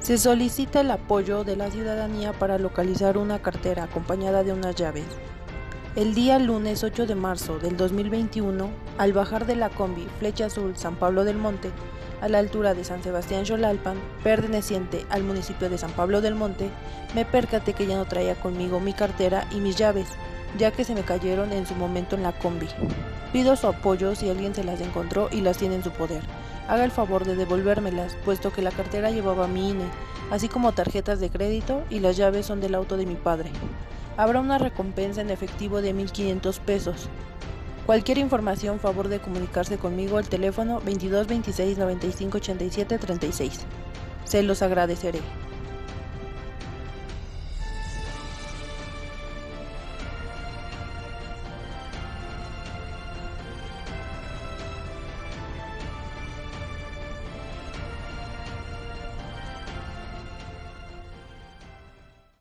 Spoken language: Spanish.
Se solicita el apoyo de la ciudadanía para localizar una cartera acompañada de unas llaves. El día lunes 8 de marzo del 2021, al bajar de la combi Flecha Azul San Pablo del Monte, a la altura de San Sebastián Xolalpan, perteneciente al municipio de San Pablo del Monte, me percaté que ya no traía conmigo mi cartera y mis llaves, ya que se me cayeron en su momento en la combi. Pido su apoyo si alguien se las encontró y las tiene en su poder. Haga el favor de devolvérmelas, puesto que la cartera llevaba mi INE, así como tarjetas de crédito y las llaves son del auto de mi padre. Habrá una recompensa en efectivo de 1.500 pesos. Cualquier información, favor de comunicarse conmigo al teléfono 22 26 95 87 36. Se los agradeceré.